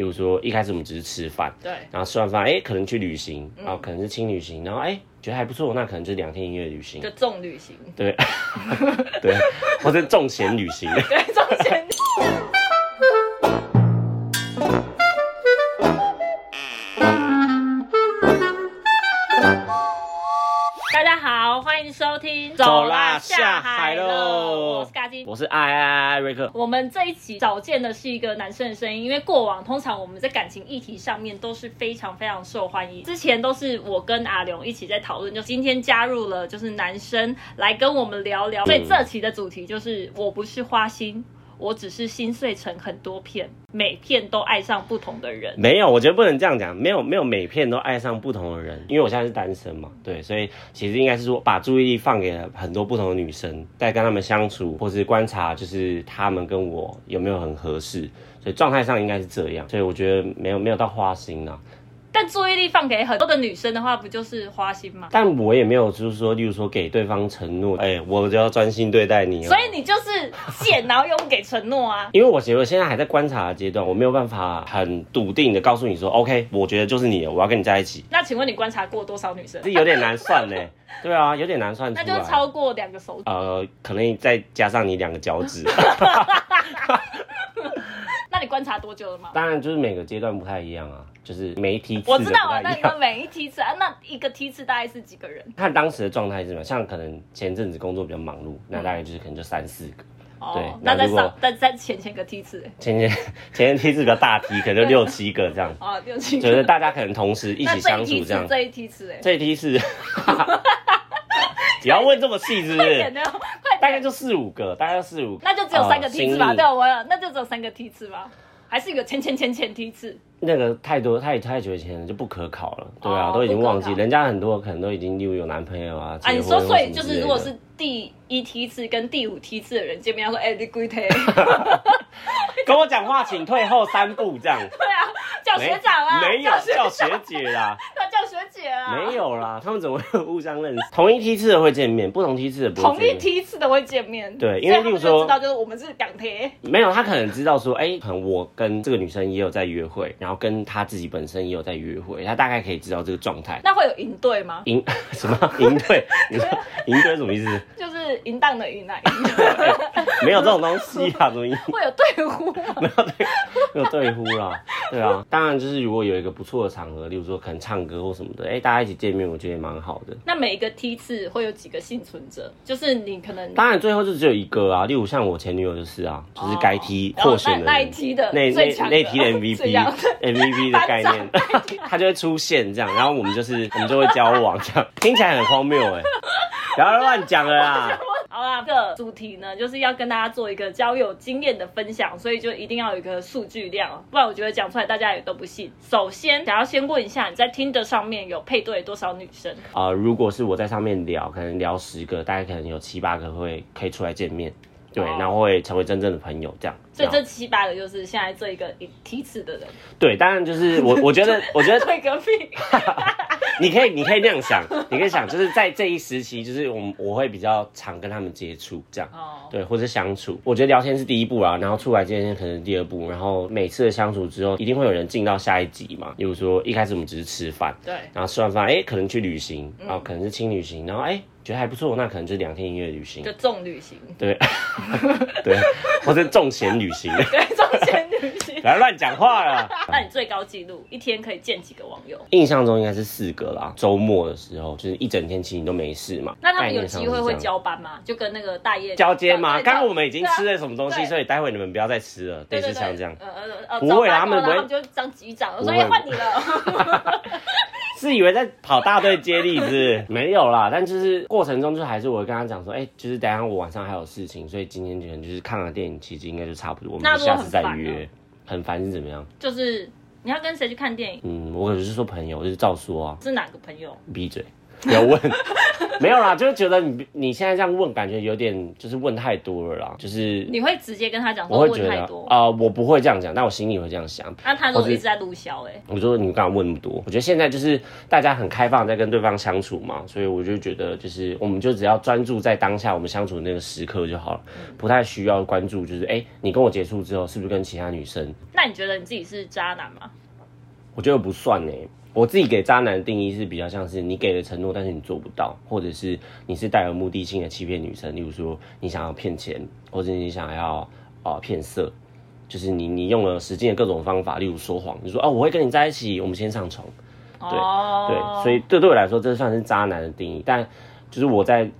例如说一开始我们只是吃饭，对，然后吃完饭，哎，可能去旅行，然后可能是轻旅行，然后哎觉得还不错，那可能就是两天一夜旅行。就，重旅行，对，对，或者重钱旅行。对，重钱。迎收听《走啦下海喽我是嘎金。我是爱爱爱瑞克，我们这一集找见的是一个男生的声音，因为过往通常我们在感情议题上面都是非常非常受欢迎。之前都是我跟阿龙一起在讨论，就今天加入了就是男生来跟我们聊聊。所以这期的主题就是我不是花心，我只是心碎成很多片，每片都爱上不同的人。没有，我觉得不能这样讲，没有没有每片都爱上不同的人，因为我现在是单身嘛，对，所以其实应该是说把注意力放给了很多不同的女生，在跟她们相处，或是观察，就是她们跟我有没有很合适，所以状态上应该是这样，所以我觉得没有没有到花心啊，但注意力放给很多的女生的话，不就是花心吗？但我也没有就是说，例如说给对方承诺，哎、我就要专心对待你、哦，所以你就是贱，然后又不给承诺啊。因为我觉得现在还在观察的阶段，我没有办法很笃定的告诉你说，OK，我觉得就是你了，我要跟你在一起，那请问你观察过多少女生？这有点难算呢。对啊，有点难算出来。那就超过两个手指。呃，可能再加上你两个脚趾，观察多久了吗？当然就是每个阶段不太一样啊，就是每一梯次我知道啊，那。你们每一梯次啊，那一个梯次大概是几个人？看当时的状态是什么，像可能前阵子工作比较忙碌，那大概就是可能就三四个。对哦，那在上，但在前前个梯次，前前 前前梯次比较大梯，可能就 六七个这样，哦，六七就是。大家可能同时一起相处这样，。这一梯次，哎，这一梯次，你要问这么细是不是大概就四五个，大概就四五个。那就只有三个梯次吧？对，我有，那就只有三个梯次吧？还是一个前前前前梯次？那个太多太太久以前了，就不可考了。对啊，哦都已经忘记，不可考人家很多可能都已经例如有男朋友啊，啊，你婚说，所以什么之类的就是如果是第一梯次跟第五梯次的人见面，要说，哎，你归梯，跟我讲话，请退后三步这样。对啊，叫学长啊，没有叫学叫学姐啦，要 叫学姐啊，没有啦，他们怎么会互相认识？同一梯次的会见面，不同梯次的不会同一面。梯次的会见面，对因为所以他们例如说就知道就是我们是港铁，没有，他可能知道说，哎、可能我跟这个女生也有在约会，然后跟他自己本身也有在约会，他大概可以知道这个状态。那会有营队吗？营 什么营队？你说 营队什么意思？就是淫荡的淫啊，没有这种东西啊，怎么营？会有队呼吗？没有对，没有对呼啦。对啊，当然就是如果有一个不错的场合，例如说可能唱歌或什么的，哎、大家一起见面，我觉得也蛮好的。那每一个梯次会有几个幸存者？就是你可能当然最后就只有一个啊，例如像我前女友就是啊，就是该梯获选的哦那那一的那那那梯的 MVP MVP 的。概念，他就会出现这样，然后我们就是我们就会交往这样，听起来很荒谬哎，不要乱讲了啦。好啦，这个主题呢，就是要跟大家做一个交友经验的分享，所以就一定要有一个数据量，不然我觉得讲出来大家也都不信。首先，想要先问一下，你在听的上面有配对多少女生？啊、如果是我在上面聊，可能聊十个，大概可能有七八个会可以出来见面，对，哦然后会成为真正的朋友这样。所以这七八个就是现在这一个一梯次的人，对，当然就是我我觉得 我觉得对隔壁。你可以，你可以那样想，你可以想，就是在这一时期，就是我们我会比较常跟他们接触，这样，哦，对，或者相处。我觉得聊天是第一步啊，然后出来见面可能是第二步，然后每次的相处之后，一定会有人进到下一集嘛。比如说一开始我们只是吃饭，对，然后吃完饭，哎、可能去旅行，嗯然后可能是轻旅行，然后哎、觉得还不错，那可能就是两天一夜旅行就，重旅行，对，对，或者重钱旅行，对，重钱旅行。不要乱讲话了。那你最高纪录一天可以见几个网友？印象中应该是四个啦。周末的时候，就是一整天其实你都没事嘛。那他们有机会会交班吗？就跟那个大业交接吗？对刚刚我们已经吃了什么东西，所以待会你们不要再吃了，类对对对，似像这样。呃呃呃，不会他们不会就当局长，我说不会哎换你了。是以为在跑大队接力是不是？没有啦，但就是过程中就还是我跟他讲说，哎、就是等一下我晚上还有事情，所以今天可能就是看了电影，其实应该就差不多，我们下次再很烦呢约。很烦是怎么样？就是你要跟谁去看电影？嗯，我可是说朋友，就是照说啊，是哪个朋友？闭嘴。不要问，没有啦，就是觉得你你现在这样问，感觉有点就是问太多了啦，就是你会直接跟他讲说我会觉得问太多，啊、我不会这样讲，但我心里会这样想。那他如果一直在录销，哎，我说你干嘛问那么多？我觉得现在就是大家很开放，在跟对方相处嘛，所以我就觉得就是我们就只要专注在当下我们相处的那个时刻就好了，不太需要关注就是哎、你跟我结束之后是不是跟其他女生？那你觉得你自己是渣男吗？我觉得不算呢。我自己给渣男的定义是比较像是你给了承诺，但是你做不到，或者是你是带有目的性的欺骗女生，例如说你想要骗钱，或者你想要啊骗色，就是你你用了实践的各种方法，例如说谎，你说哦我会跟你在一起，我们先上床。对，对，所以这对我来说，这算是渣男的定义。但就是我在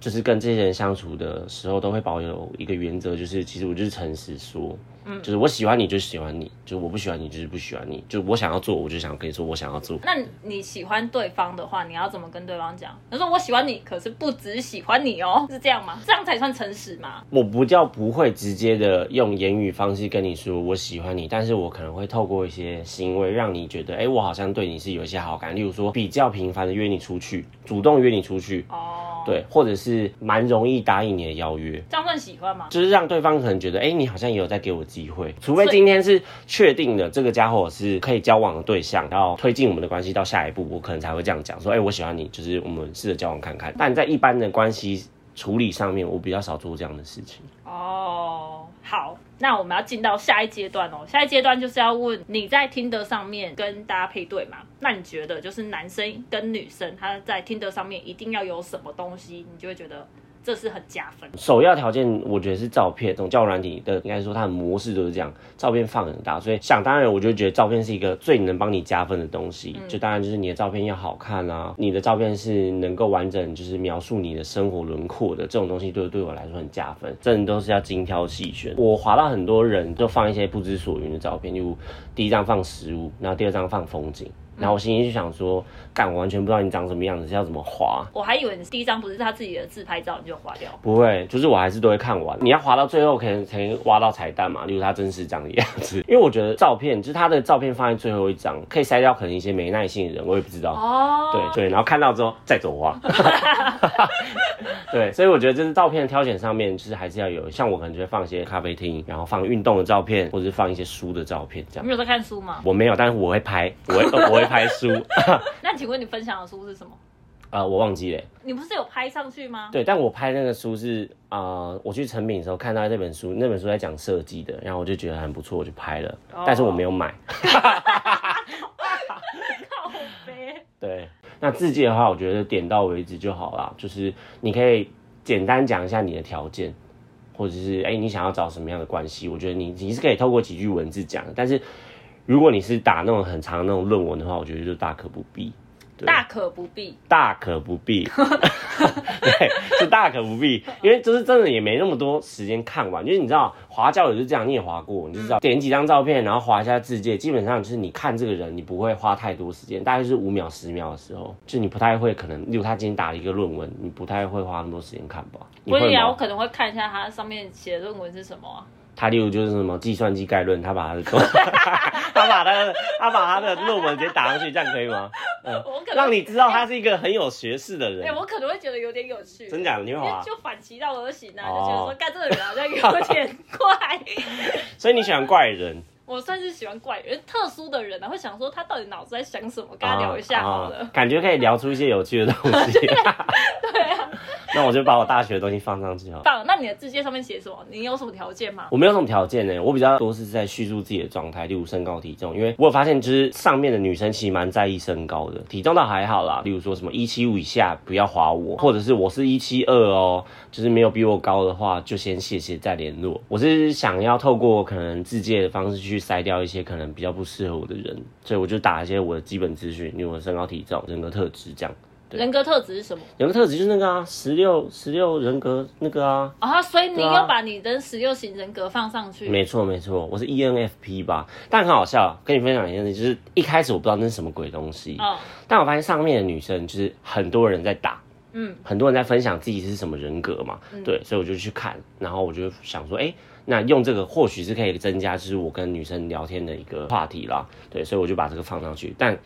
就是跟这些人相处的时候，都会保有一个原则，就是其实我就是诚实说，嗯，就是我喜欢你就喜欢你，就是我不喜欢你就是不喜欢你，就是我想要做，我就想跟你说我想要做。那你喜欢对方的话，你要怎么跟对方讲？他说我喜欢你，可是不只喜欢你哦，是这样吗？这样才算诚实吗？我不叫不会直接的用言语方式跟你说我喜欢你，但是我可能会透过一些行为让你觉得，哎、我好像对你是有一些好感，例如说比较频繁的约你出去，主动约你出去，哦，对，或者是蛮容易答应你的邀约。这样算喜欢吗？就是让对方可能觉得，哎、你好像也有在给我机会，除非今天是确定的这个家伙是可以交往的对象，然后推进我们的关系到下一步，我可能才会这样讲，说，哎、我喜欢你，就是我们试着交往看看。但在一般的关系处理上面，我比较少做这样的事情。哦，好，那我们要进到下一阶段哦。下一阶段就是要问你在听的上面跟大家配对嘛？那你觉得就是男生跟女生他在听的上面一定要有什么东西，你就会觉得这是很加分。首要条件，我觉得是照片。这种交友软体的，应该说它的模式都是这样，照片放很大，所以想当然，我就觉得照片是一个最能帮你加分的东西。就当然就是你的照片要好看啊，你的照片是能够完整就是描述你的生活轮廓的，这种东西对对我来说很加分。真的都是要精挑细选。我划到很多人都放一些不知所云的照片，例如第一张放食物，然后第二张放风景。然后我心里就想说，干，我完全不知道你长什么样子，是要怎么划。我还以为你第一张不是他自己的自拍照，你就划掉。不会，就是我还是都会看完。你要划到最后，可能才能挖到彩蛋嘛，例如他真实长的样子。因为我觉得照片，就是他的照片放在最后一张，可以筛掉可能一些没耐性的人，我也不知道。哦，对对，然后看到之后再走花。对，所以我觉得就是照片挑选上面，就是还是要有，像我可能就会放一些咖啡厅，然后放运动的照片，或者是放一些书的照片这样。你有在看书吗？我没有，但是我会拍，我会我会拍书。那请问你分享的书是什么？呃，我忘记了。你不是有拍上去吗？对，但我拍那个书是啊、呃我去成品的时候看到那本书，那本书在讲设计的，然后我就觉得很不错，我就拍了，但是我没有买。对，那字界的话，我觉得点到为止就好啦，就是你可以简单讲一下你的条件，或者是哎、你想要找什么样的关系，我觉得你你是可以透过几句文字讲，但是如果你是打那种很长的那种论文的话，我觉得就大可不必。对大可不必。大可不必，对，是大可不必，因为就是真的也没那么多时间看完，就是你知道滑教友就是这样，你也滑过，你就知道点几张照片，然后滑一下字界，基本上就是你看这个人，你不会花太多时间，大概是五秒十秒的时候，就你不太会可能，例如他今天打了一个论文，你不太会花那么多时间看吧？不会啊，我？可能会看一下他上面写的论文是什么啊。他例如就是什么计算机概论，他把他的 他把他的他把他的论文直接打上去，这样可以吗？嗯，我可能让你知道他是一个很有学识的哎、人，我可能会觉得有点有趣。真假的？你会因为滑？就反其道而行啊，哦就觉得说，干这个人好像有点怪。所以你喜欢怪人？我算是喜欢怪人，特殊的人啊，会想说他到底脑子在想什么，跟他聊一下好了。啊啊感觉可以聊出一些有趣的东西。对啊，那我就把我大学的东西放上去好了。棒，那你的字界上面写什么？你有什么条件吗？我没有什么条件呢，我比较多是在叙述自己的状态，例如身高体重，因为我有发现就是上面的女生其实蛮在意身高的，体重倒还好啦，例如说什么一七五以下不要划我，或者是我是一七二哦，就是没有比我高的话就先谢谢再联络。我是想要透过可能自介的方式去筛掉一些可能比较不适合我的人，所以我就打一些我的基本资讯，例如我的身高体重、人格特质这样。对。人格特质是什么？人格特质就是那个啊，十六十六人格那个啊，啊、所以你对啊。有把你的十六型人格放上去。没错没错，我是 E ENFP 吧，但很好笑，跟你分享一件事，就是一开始我不知道那是什么鬼东西，哦，但我发现上面的女生就是很多人在打，嗯，很多人在分享自己是什么人格嘛，对，所以我就去看，然后我就想说，哎、那用这个或许是可以增加就是我跟女生聊天的一个话题啦，对，所以我就把这个放上去，但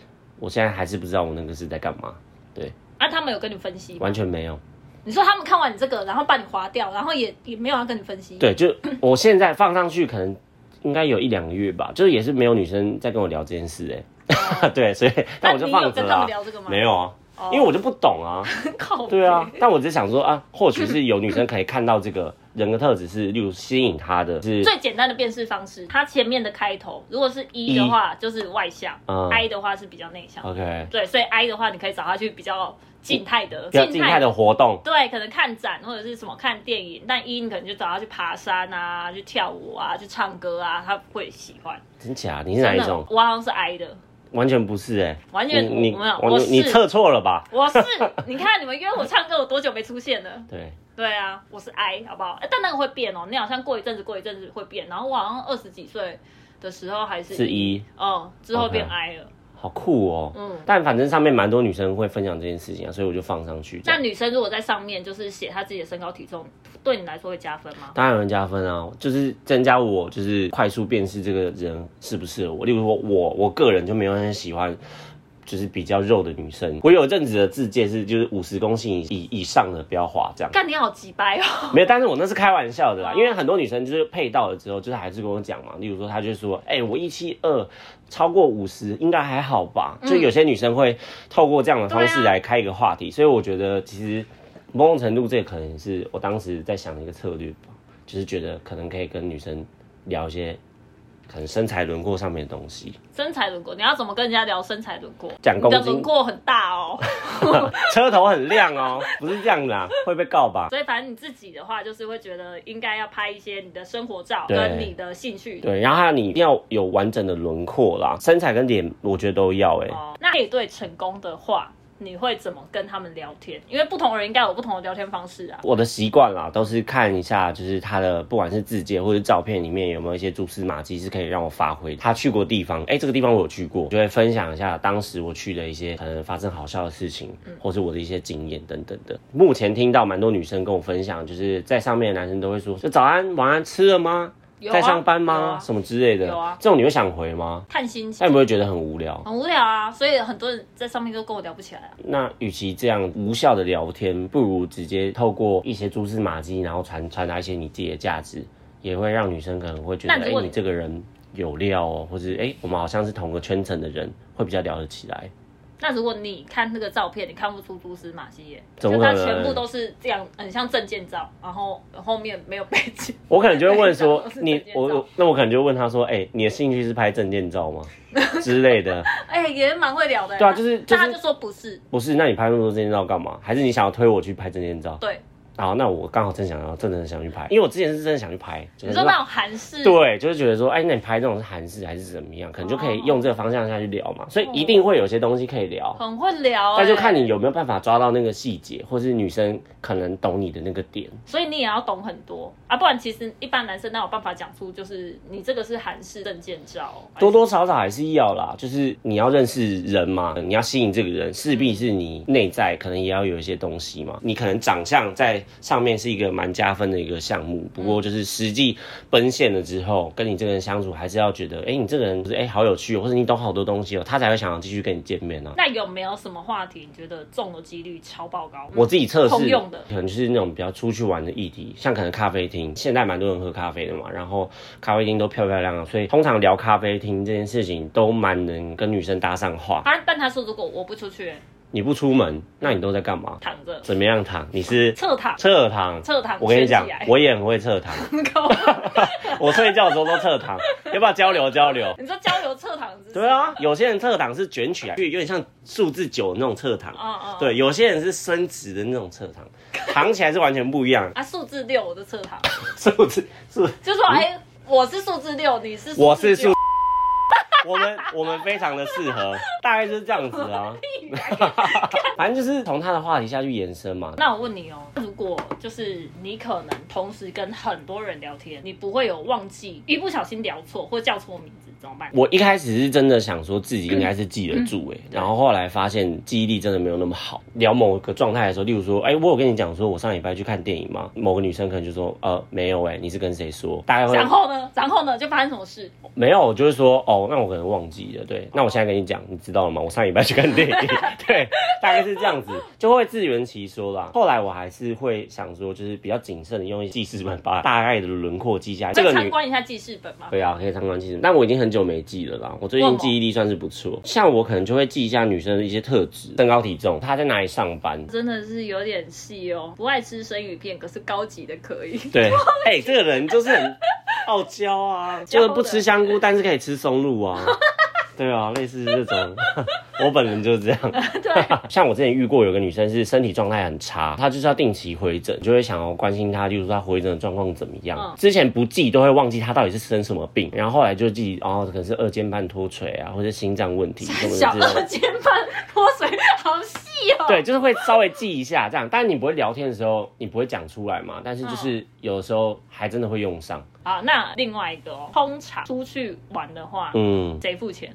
我现在还是不知道我那个是在干嘛，对，啊，他们有跟你分析吗？完全没有。你说他们看完你这个，然后把你划掉，然后也也没有要跟你分析。对，就我现在放上去，可能应该有一两个月吧，就是也是没有女生在跟我聊这件事哎、对，所以那我就放着哦那你有跟他们聊这个吗没有啊，哦因为我就不懂啊。靠北对啊，但我只是想说啊，或许是有女生可以看到这个人的特质是，例如吸引她的是最简单的辨识方式，它前面的开头如果是一的话，就是外向、嗯 i 的话是比较内向。OK，对，所以 I 的话，你可以找他去比较静态的、比较静态的活动。对，可能看展或者是什么看电影，但一你可能就找他去爬山啊，去跳舞啊，去唱歌啊，他会喜欢。真假？你是哪一种？我好像是 I 的，完全不是哎、完全你你我没有我我是你测错了吧？我是你看你们约我唱歌，我多久没出现了？对，对啊，我是 I，好不好？哎但那个会变哦，你好像过一阵子，过一阵子会变。然后我好像二十几岁的时候还是是一哦，之后变 I 了。好酷哦。嗯但反正上面蛮多女生会分享这件事情啊，所以我就放上去。那女生如果在上面就是写她自己的身高体重，对你来说会加分吗？当然会加分啊，就是增加我就是快速辨识这个人适不适合我。例如说我我个人就没有很喜欢。就是比较肉的女生，我有一阵子的自介是就是五十公斤以以以上的不要滑这样，干你好鸡掰哦！没有，但是我那是开玩笑的啦，因为很多女生就是配到了之后，就是还是跟我讲嘛，例如说她就说，哎、我一七二，超过五十应该还好吧？就有些女生会透过这样的方式来开一个话题，所以我觉得其实某种程度这可能是我当时在想的一个策略吧，就是觉得可能可以跟女生聊一些可能身材轮廓上面的东西，身材轮廓，你要怎么跟人家聊身材轮廓？你的讲公斤轮廓很大哦，车头很亮哦，不是这样的啊，会被告吧？所以反正你自己的话，就是会觉得应该要拍一些你的生活照跟你的兴趣。对，然后还有你一定要有完整的轮廓啦，身材跟脸我觉得都要哎、哦，那配对成功的话，你会怎么跟他们聊天？因为不同人应该有不同的聊天方式啊。我的习惯啦，都是看一下，就是他的不管是字界或者照片里面有没有一些蛛丝马迹是可以让我发挥。他去过地方，哎、这个地方我有去过，就会分享一下当时我去的一些可能发生好笑的事情，或是我的一些经验等等的。目前听到蛮多女生跟我分享，就是在上面的男生都会说，就早安晚安吃了吗？有啊在上班吗？啊什么之类的？有啊这种你会想回吗？看心情那你不会觉得很无聊？很无聊啊，所以很多人在上面都跟我聊不起来啊。那与其这样无效的聊天，不如直接透过一些蛛丝马迹，然后传传达一些你自己的价值，也会让女生可能会觉得，哎、那如果你这个人有料哦，或是哎、我们好像是同个圈层的人，会比较聊得起来。那如果你看那个照片，你看不出蛛丝马迹耶，怎么可能就它全部都是这样，很像证件照，然后后面没有背景。我可能就会问说 都，是你件照我我那我可能就问他说，哎、你的兴趣是拍证件照吗 之类的？哎、也蛮会聊的耶。对啊就是就是但他就说不是，不是，那你拍那么多证件照干嘛？还是你想要推我去拍证件照？对，好，那我刚好正想要，真的想去拍，因为我之前是真的想去拍，就是你说那种韩式，对，就是觉得说，哎，那你拍这种是韩式还是怎么样？可能就可以用这个方向下去聊嘛，所以一定会有些东西可以聊，很会聊、那就看哎你有没有办法抓到那个细节，或是女生可能懂你的那个点。所以你也要懂很多啊，不然其实一般男生哪有办法讲出，就是你这个是韩式证件照，多多少少还是要啦，就是你要认识人嘛，你要吸引这个人，势必是你内在可能也要有一些东西嘛。你可能长相在上面是一个蛮加分的一个项目，不过就是实际奔现了之后，跟你这个人相处，还是要觉得，哎、你这个人不是哎、好有趣哦，或者你懂好多东西哦，他才会想要继续跟你见面啊。那有没有什么话题你觉得中的几率超爆高？我自己测试通用的可能就是那种比较出去玩的议题，像可能咖啡厅，现在蛮多人喝咖啡的嘛，然后咖啡厅都漂漂亮亮，所以通常聊咖啡厅这件事情都蛮能跟女生搭上话。啊，但他说如果我不出去，你不出门，那你都在干嘛？躺着怎么样躺？你是侧躺，侧躺？侧躺我跟你讲我也很会侧躺，我睡觉的时候都侧躺，要不要交流交流？你说交流侧躺是？对啊，有些人侧躺是卷起来，就有点像数字九那种侧躺。哦哦，对，有些人是伸直的那种侧躺，躺起来是完全不一样。啊，数字六我的侧躺，数字数，就说哎、我是数字六，你是我是数九，我们我们非常的适合，大概就是这样子啊。反正就是从他的话题下去延伸嘛。那我问你哦，如果就是你可能同时跟很多人聊天，你不会有忘记一不小心聊错或叫错名字，怎么办？我一开始是真的想说自己应该是记得住哎、嗯然后后来发现记忆力真的没有那么好。聊某个状态的时候，例如说，哎、我有跟你讲说我上礼拜去看电影吗？某个女生可能就说，呃，没有哎、你是跟谁说？大概会然后呢？然后呢？就发生什么事？没有，我就是说，哦，那我可能忘记了，对，那我现在跟你讲，你知道了吗？我上礼拜去看电影，对，大概是这样子，就会自圆其说啦。后来我还是会想说，就是比较谨慎的用记事本把大概的轮廓记下来。这个参观一下记事本吗？对啊，可以参观记事本，但我已经很久没记了啦。我最近记忆力算是不错，像我可能就会记一下女生的一些特质，身高体重，她在哪里上班。真的是有点细哦，不爱吃生鱼片，可是高级的可以。对，哎、这个人就是很傲娇啊，就是不吃香菇，但是可以吃松露啊。对啊，类似这种，我本人就是这样。对，像我之前遇过有个女生是身体状态很差，她就是要定期回诊，就会想要关心她，例如说她回诊的状况怎么样。嗯之前不记都会忘记她到底是生什么病，然后后来就记哦，可能是二尖瓣脱垂啊，或者心脏问题什么的。二尖瓣脱垂，好细哦。对，就是会稍微记一下这样，但是你不会聊天的时候，你不会讲出来嘛，但是就是有的时候还真的会用上。好，那另外一个哦，通常出去玩的话，嗯，谁付钱？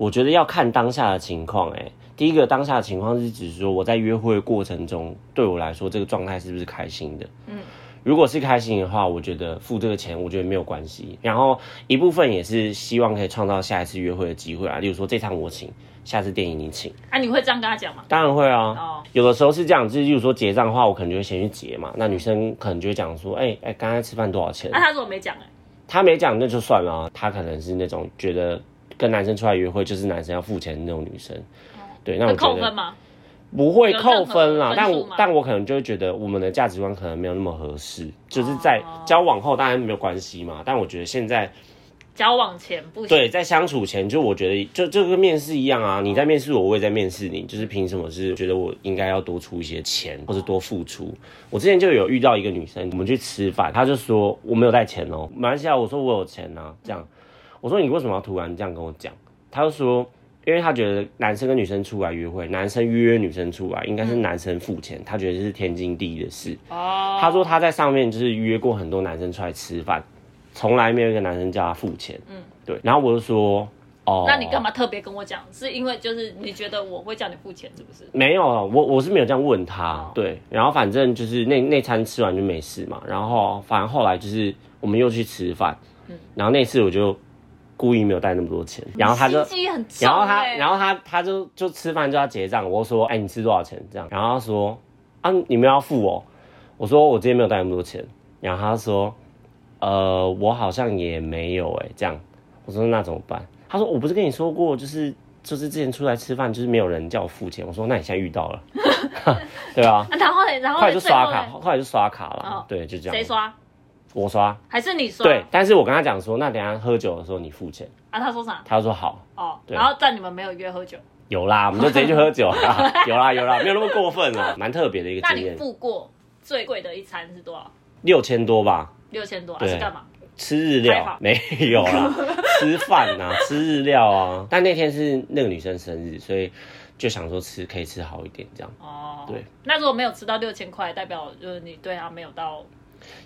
我觉得要看当下的情况，哎，第一个当下的情况是指说我在约会过程中，对我来说这个状态是不是开心的？嗯，如果是开心的话，我觉得付这个钱，我觉得没有关系。然后一部分也是希望可以创造下一次约会的机会啊，例如说这场我请，下次电影你请，啊，你会这样跟他讲吗？当然会啊。哦，有的时候是这样，就是例如说结账的话，我可能就会先去结嘛。那女生可能就会讲说，哎、哎，刚才吃饭多少钱？那他如果没讲哎，他没讲那就算了啊，她可能是那种觉得跟男生出来约会就是男生要付钱的那种女生。对，那我会觉得扣分吗？不会扣分啦但我但我可能就会觉得我们的价值观可能没有那么合适，就是在哦交往后当然没有关系嘛，但我觉得现在交往前不行。对在相处前，就我觉得就就跟面试一样啊，你在面试我，我也在面试你，就是凭什么是觉得我应该要多出一些钱或者多付出？我之前就有遇到一个女生，我们去吃饭，她就说我没有带钱哦，马来西亚我说我有钱啊，这样，我说你为什么要突然这样跟我讲？他就说。因为他觉得男生跟女生出来约会，男生约女生出来应该是男生付钱，他觉得这是天经地义的事。哦，他说他在上面就是约过很多男生出来吃饭，从来没有一个男生叫他付钱。嗯，对。然后我就说，哦，那你干嘛特别跟我讲？是因为就是你觉得我会叫你付钱，是不是？没有啊，我我是没有这样问他，哦对，然后反正就是那那餐吃完就没事嘛，然后反正后来就是我们又去吃饭，嗯然后那次我就故意没有带那么多钱，然后他就然后他，然后他，他就就吃饭就要结账，我就说，哎、你吃多少钱？这样，然后他说，啊，你们要付哦。我说我今天没有带那么多钱，然后他说，呃，我好像也没有哎、这样，我说那怎么办？他说我不是跟你说过，就是就是之前出来吃饭，就是没有人叫我付钱。我说那你现在遇到了，对啊，啊然后，然后后来就刷卡，最后来就刷卡了，哦对，就这样。谁？刷？我刷。还是你刷？对，但是我跟他讲说，那等下喝酒的时候你付钱。啊，他说啥？他就说好，哦，对然后但你们没有约喝酒，有啦，我们就直接去喝酒 啦，有啦有啦，没有那么过分啊，蛮特别的一个那你经验，付过最贵的一餐是多少？六千多吧，六千多、啊，对是干嘛？吃日开房料没有啦，吃饭呐、吃日料啊。但那天是那个女生生日，所以就想说吃可以吃好一点，这样哦，对。那如果没有吃到六千块，代表就是你对他没有到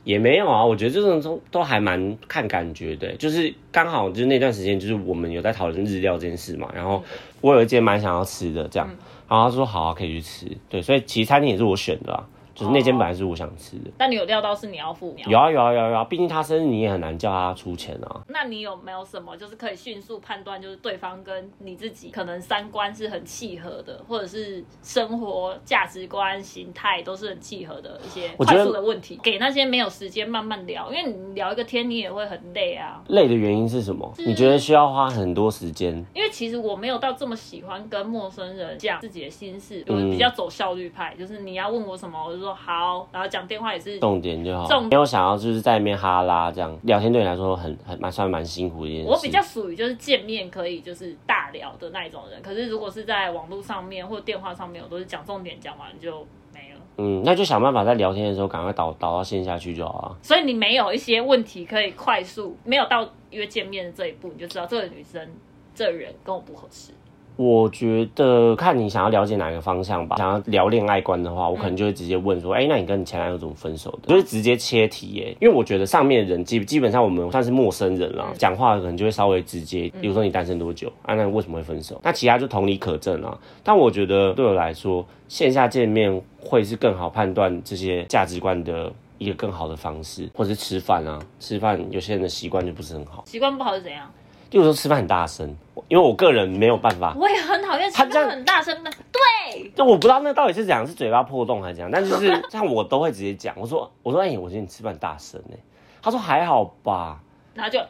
也没有啊。我觉得这种都都还蛮看感觉的，就是刚好就是那段时间，就是我们有在讨论日料这件事嘛，然后我有一间蛮想要吃的，这样，然后他说好啊，可以去吃，对，所以其实餐厅也是我选的啊，就是那间本来是我想吃的。但你有料到是你要付？你要有啊有啊有啊有啊，毕竟他生日你也很难叫他出钱啊。那你有没有什么就是可以迅速判断，就是对方跟你自己可能三观是很契合的，或者是生活价值观、形态都是很契合的一些快速的问题，给那些没有时间慢慢聊，因为你聊一个天你也会很累啊。累的原因是什么？你觉得需要花很多时间？因为其实我没有到这么喜欢跟陌生人讲自己的心事，我嗯比较走效率派，就是你要问我什么，我就说好，然后讲电话也是重点就好，重没有想要就是在那边哈拉这样聊天，对你来说很很蛮算蛮辛苦的一件事。我比较属于就是见面可以就是大聊的那一种人，可是如果是在网络上面或电话上面，我都是讲重点，讲完就没了。嗯，那就想办法在聊天的时候赶快导导到线下去就好啊。所以你没有一些问题可以快速，没有到约见面的这一步，你就知道这个女生这人跟我不合适。我觉得看你想要了解哪个方向吧。想要聊恋爱观的话，我可能就会直接问说，哎、那你跟你前男友怎么分手的？就是直接切题耶，因为我觉得上面的人基基本上我们算是陌生人啦，讲话可能就会稍微直接。比如说你单身多久啊？那为什么会分手？那其他就同理可证啊。但我觉得对我来说，线下见面会是更好判断这些价值观的。一个更好的方式，或者是吃饭啊，吃饭有些人的习惯就不是很好。习惯不好是怎样？例如说吃饭很大声，因为我个人没有办法，我也很讨厌吃饭很大声的。对，就我不知道那到底是怎样，是嘴巴破洞还是怎样，但就是 像我都会直接讲，我说我说哎、我觉得你吃饭很大声呢，他说还好吧，然后就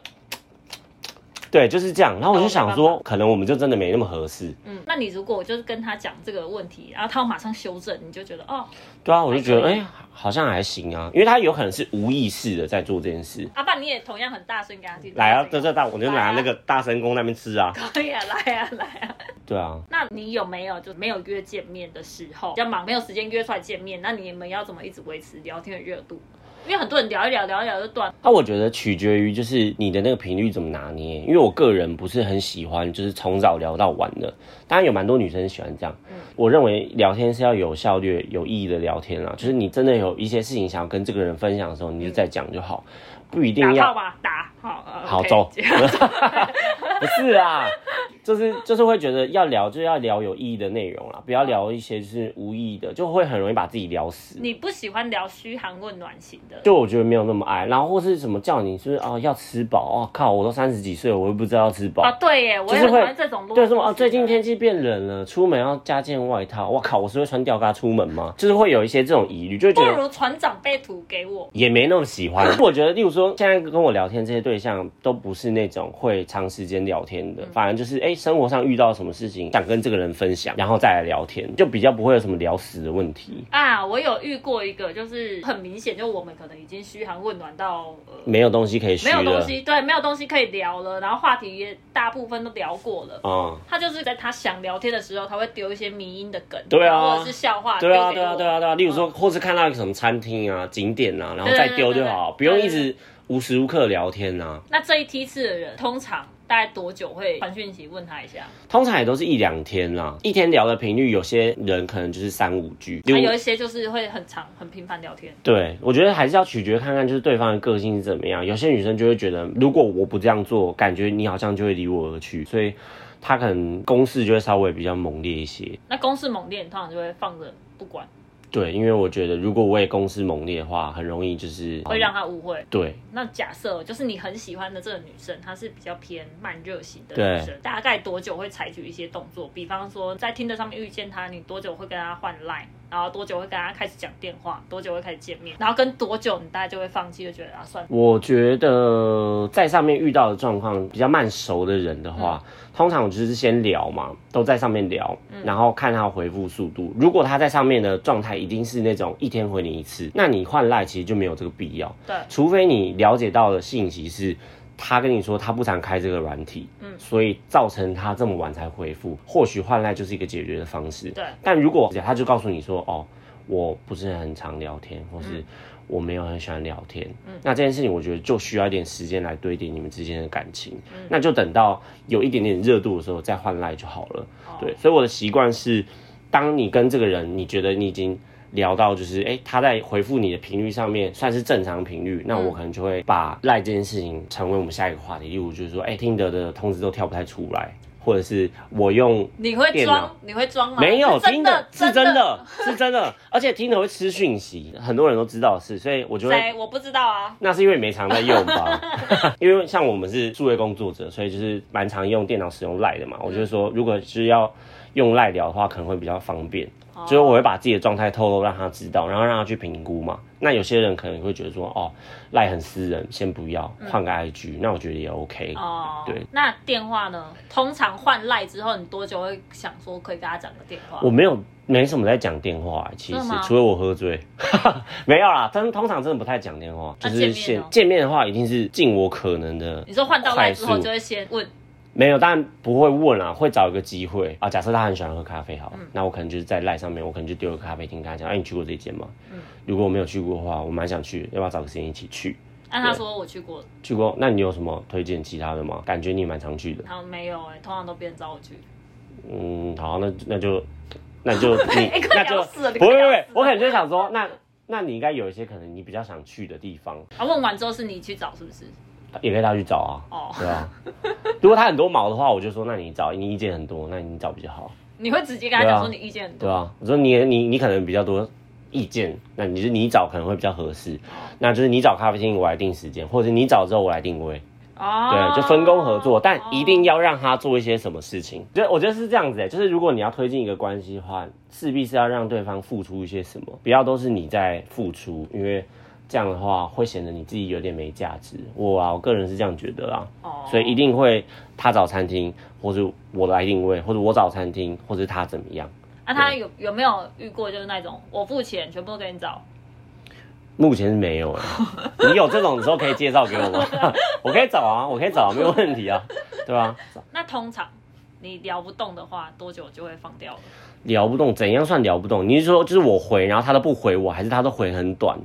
对，就是这样，然后我就想说，可能我们就真的没那么合适，嗯，那你如果我就是跟他讲这个问题，然后他马上修正，你就觉得哦，对啊，我就觉得哎、好像还行啊，因为他有可能是无意识的在做这件事。阿爸你也同样很大声跟他讲。来啊，这这大，我就拿那个大神功那边吃啊。可以啊，来啊，来啊。对啊，那你有没有就没有约见面的时候，比较忙没有时间约出来见面？那你们要怎么一直维持聊天的热度？因为很多人聊一聊聊一聊就断。那我觉得取决于就是你的那个频率怎么拿捏，因为我个人不是很喜欢就是从早聊到晚的，当然有蛮多女生喜欢这样。我认为聊天是要有效率、有意义的聊天啦，就是你真的有一些事情想要跟这个人分享的时候，你就再讲就好，不一定要。打炮吧，打好，呃好走，不是啊，就是就是会觉得要聊就是要聊有意义的内容啦，不要聊一些就是无意义的，就会很容易把自己聊死。你不喜欢聊嘘寒问暖型的，就我觉得没有那么爱，然后或是什么叫你是不是哦要吃饱哦靠，我都三十几岁了，我又不知道要吃饱。啊，对耶，我也喜欢这种对，什么啊？最近天气变冷了，出门要加件外套。我靠，我是会穿吊嘎出门吗？就是会有一些这种疑虑，就觉得如传长辈图给我。也没那么喜欢。我觉得，例如说，现在跟我聊天这些对象都不是那种会长时间聊天嗯的，反而就是哎、生活上遇到什么事情想跟这个人分享，然后再来聊天，就比较不会有什么聊死的问题。啊，我有遇过一个，就是很明显，就我们可能已经嘘寒问暖到呃没有东西可以没。有东西，对，没有东西可以聊了，然后话题也大部分都聊过了。嗯，他就是在他想聊天的时候，他会丢一些迷因的梗，对啊或者是笑话，对啊，对啊，对啊，对啊。例如说，或是看到什么餐厅啊、景点啊，然后再丢就好，不用一对对直无时无刻聊天啊。那这一梯次的人，通常大概多久会传讯息问他一下？通常也都是一两天啦，一天聊的频率，有些人可能就是三五句。例那、如有一些就是会很长、很频繁聊天。对，我觉得还是要取决看看就是对方的个性是怎么样。有些女生就会觉得，如果我不这样做，感觉你好像就会离我而去，所以她可能攻势就会稍微比较猛烈一些。那攻势猛烈，你通常就会放着不管，对，因为我觉得如果我也攻势猛烈的话，很容易就是会让他误会。对那假设就是你很喜欢的这个女生，她是比较偏慢热型的女生，大概多久会采取一些动作？比方说在听的上面遇见她，你多久会跟她换 line，然后多久会跟他开始讲电话，多久会开始见面，然后跟多久你大概就会放弃，就觉得啊算了。我觉得在上面遇到的状况比较慢熟的人的话，通常我就是先聊嘛，都在上面聊，然后看他回复速度。如果他在上面的状态一定是那种一天回你一次，那你换赖其实就没有这个必要。对除非你了解到的信息是。他跟你说他不常开这个软体，嗯，所以造成他这么晚才回复，或许换赖就是一个解决的方式。对但如果他就告诉你说，哦，我不是很常聊天，或是我没有很喜欢聊天，嗯那这件事情我觉得就需要一点时间来堆叠你们之间的感情，那就等到有一点点热度的时候再换赖就好了。对，所以我的习惯是，当你跟这个人，你觉得你已经。聊到就是，哎、他在回复你的频率上面算是正常频率，那我可能就会把赖这件事情成为我们下一个话题。例如就是说，哎、听得的通知都跳不太出来，或者是我用你会装？你会装吗？没有听的的，是真。的，是真的，而且听的会吃讯息，很多人都知道是，所以我觉得。我不知道啊。那是因为没常在用吧？因为像我们是数位工作者，所以就是蛮常用电脑使用赖的嘛。我就是说，如果是要用赖聊的话，可能会比较方便。就是我会把自己的状态透露让他知道，然后让他去评估嘛。那有些人可能会觉得说，哦，赖很私人，先不要，换个 IG，、那我觉得也 OK。哦，对。那电话呢？通常换赖之后，你多久会想说可以跟他讲个电话？我没有没什么在讲电话、其实除了我喝醉，没有啦。但通常真的不太讲电话，就那是见见面的话，一定是尽我可能的你说换到赖之后，就会先问没有，当然不会问啊，会找一个机会啊。假设他很喜欢喝咖啡，好，嗯那我可能就是在赖上面，我可能就丢个咖啡厅跟他讲，哎、你去过这间吗？嗯如果我没有去过的话，我蛮想去，要不要找个时间一起去？按他说我去过，去过，那你有什么推荐其他的吗？感觉你蛮常去的，他说没有哎、通常都别人找我去。嗯，好，那那就那就 那就不会不会我可能就想说，那那你应该有一些可能你比较想去的地方，啊，问完之后是你去找是不是？也可以他去找啊。哦，对啊，如果他很多毛的话，我就说那你找，你意见很多，那你找比较好，你会直接跟他讲说你意见很多，对啊，我说你你你可能比较多意见，那你就你找可能会比较合适，那就是你找咖啡厅我来定时间，或者是你找之后我来定位，哦，对，就分工合作，但一定要让他做一些什么事情。就我觉得是这样子，哎，就是如果你要推进一个关系的话，势必是要让对方付出一些什么，不要都是你在付出，因为这样的话会显得你自己有点没价值。我啊，我个人是这样觉得啦，哦，所以一定会他找餐厅，或者我来定位，或者我找餐厅，或者他怎么样。那、啊他有有没有遇过就是那种我付钱全部都给你找？目前是没有哎，你有这种的时候可以介绍给我吗？我可以找啊，我可以找，没有问题啊，对吧、那通常你聊不动的话，多久就会放掉了？聊不动，怎样算聊不动？你是说就是我回，然后他都不回我，还是他都回很短？